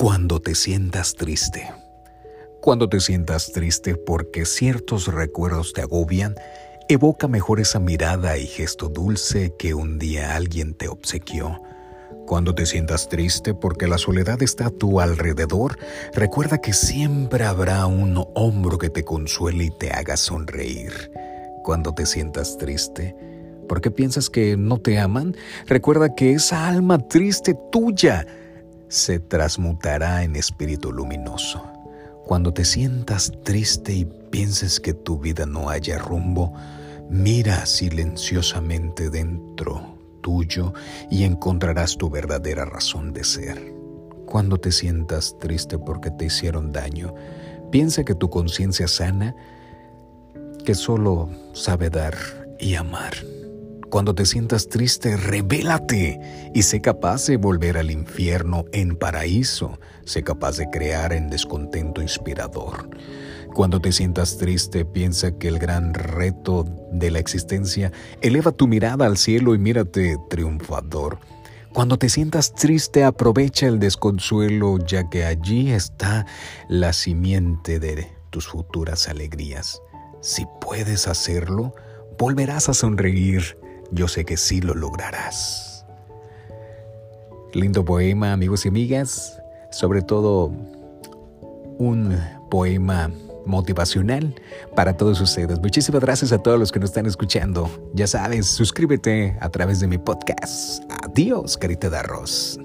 Cuando te sientas triste. Cuando te sientas triste porque ciertos recuerdos te agobian, evoca mejor esa mirada y gesto dulce que un día alguien te obsequió. Cuando te sientas triste porque la soledad está a tu alrededor, recuerda que siempre habrá un hombro que te consuele y te haga sonreír. Cuando te sientas triste, porque piensas que no te aman, recuerda que esa alma triste tuya se transmutará en espíritu luminoso. Cuando te sientas triste y pienses que tu vida no haya rumbo, mira silenciosamente dentro tuyo y encontrarás tu verdadera razón de ser. Cuando te sientas triste porque te hicieron daño, piensa que tu conciencia sana, que solo sabe dar y amar. Cuando te sientas triste, revélate y sé capaz de volver al infierno en paraíso. Sé capaz de crear en descontento inspirador. Cuando te sientas triste, piensa que el gran reto de la existencia eleva tu mirada al cielo y mírate triunfador. Cuando te sientas triste, aprovecha el desconsuelo, ya que allí está la simiente de tus futuras alegrías. Si puedes hacerlo, volverás a sonreír yo sé que sí lo lograrás. Lindo poema, amigos y amigas. Sobre todo un poema motivacional para todos ustedes. Muchísimas gracias a todos los que nos están escuchando. Ya sabes, suscríbete a través de mi podcast. Adiós, carita de arroz.